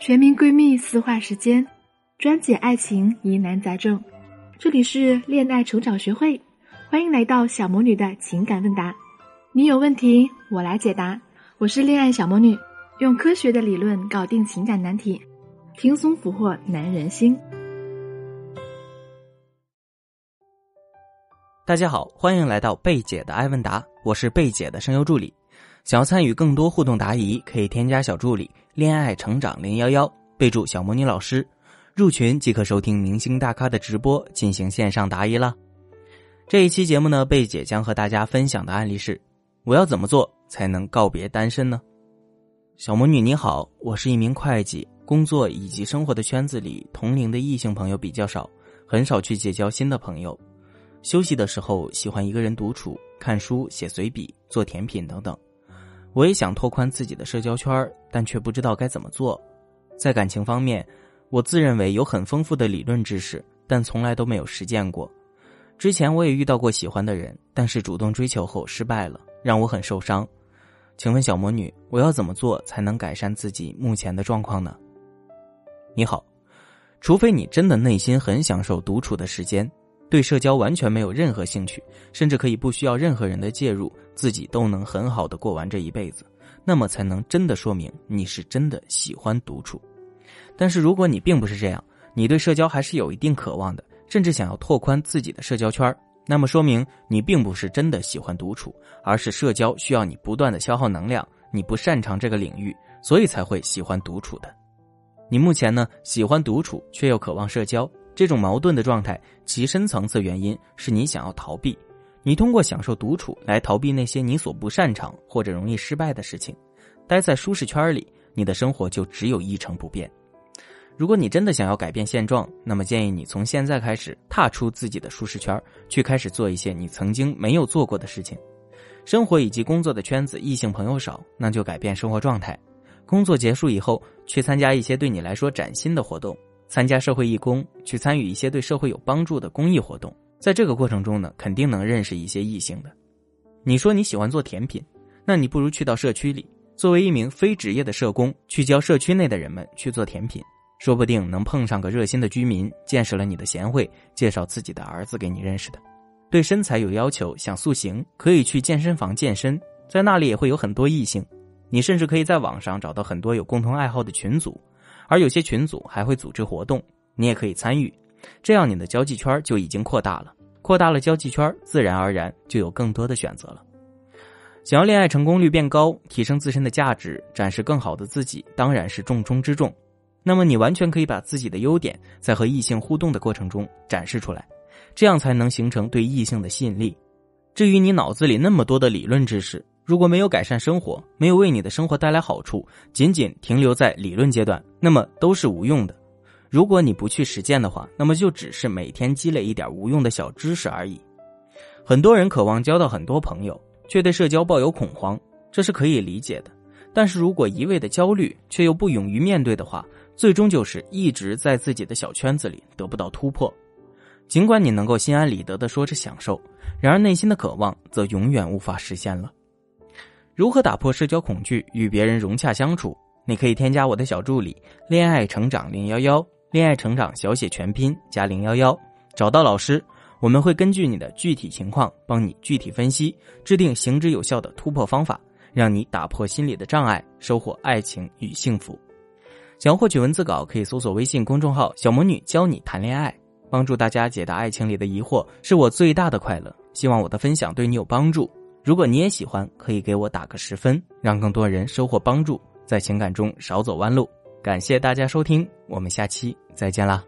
全民闺蜜私话时间，专解爱情疑难杂症。这里是恋爱成长学会，欢迎来到小魔女的情感问答。你有问题，我来解答。我是恋爱小魔女，用科学的理论搞定情感难题，轻松俘获男人心。大家好，欢迎来到贝姐的爱问答，我是贝姐的声优助理。想要参与更多互动答疑，可以添加小助理“恋爱成长零幺幺”，备注“小魔女老师”，入群即可收听明星大咖的直播，进行线上答疑了。这一期节目呢，贝姐将和大家分享的案例是：我要怎么做才能告别单身呢？小魔女你好，我是一名会计，工作以及生活的圈子里，同龄的异性朋友比较少，很少去结交新的朋友。休息的时候，喜欢一个人独处，看书、写随笔、做甜品等等。我也想拓宽自己的社交圈但却不知道该怎么做。在感情方面，我自认为有很丰富的理论知识，但从来都没有实践过。之前我也遇到过喜欢的人，但是主动追求后失败了，让我很受伤。请问小魔女，我要怎么做才能改善自己目前的状况呢？你好，除非你真的内心很享受独处的时间。对社交完全没有任何兴趣，甚至可以不需要任何人的介入，自己都能很好的过完这一辈子，那么才能真的说明你是真的喜欢独处。但是如果你并不是这样，你对社交还是有一定渴望的，甚至想要拓宽自己的社交圈那么说明你并不是真的喜欢独处，而是社交需要你不断的消耗能量，你不擅长这个领域，所以才会喜欢独处的。你目前呢喜欢独处，却又渴望社交。这种矛盾的状态，其深层次原因是你想要逃避，你通过享受独处来逃避那些你所不擅长或者容易失败的事情，待在舒适圈里，你的生活就只有一成不变。如果你真的想要改变现状，那么建议你从现在开始踏出自己的舒适圈，去开始做一些你曾经没有做过的事情。生活以及工作的圈子异性朋友少，那就改变生活状态。工作结束以后，去参加一些对你来说崭新的活动。参加社会义工，去参与一些对社会有帮助的公益活动，在这个过程中呢，肯定能认识一些异性的。你说你喜欢做甜品，那你不如去到社区里，作为一名非职业的社工，去教社区内的人们去做甜品，说不定能碰上个热心的居民，见识了你的贤惠，介绍自己的儿子给你认识的。对身材有要求，想塑形，可以去健身房健身，在那里也会有很多异性。你甚至可以在网上找到很多有共同爱好的群组。而有些群组还会组织活动，你也可以参与，这样你的交际圈就已经扩大了。扩大了交际圈，自然而然就有更多的选择了。想要恋爱成功率变高，提升自身的价值，展示更好的自己，当然是重中之重。那么你完全可以把自己的优点在和异性互动的过程中展示出来，这样才能形成对异性的吸引力。至于你脑子里那么多的理论知识，如果没有改善生活，没有为你的生活带来好处，仅仅停留在理论阶段，那么都是无用的。如果你不去实践的话，那么就只是每天积累一点无用的小知识而已。很多人渴望交到很多朋友，却对社交抱有恐慌，这是可以理解的。但是如果一味的焦虑，却又不勇于面对的话，最终就是一直在自己的小圈子里得不到突破。尽管你能够心安理得的说着享受，然而内心的渴望则永远无法实现了。如何打破社交恐惧，与别人融洽相处？你可以添加我的小助理“恋爱成长零幺幺”，恋爱成长小写全拼加零幺幺，找到老师，我们会根据你的具体情况，帮你具体分析，制定行之有效的突破方法，让你打破心理的障碍，收获爱情与幸福。想要获取文字稿，可以搜索微信公众号“小魔女教你谈恋爱”，帮助大家解答爱情里的疑惑，是我最大的快乐。希望我的分享对你有帮助。如果你也喜欢，可以给我打个十分，让更多人收获帮助，在情感中少走弯路。感谢大家收听，我们下期再见啦。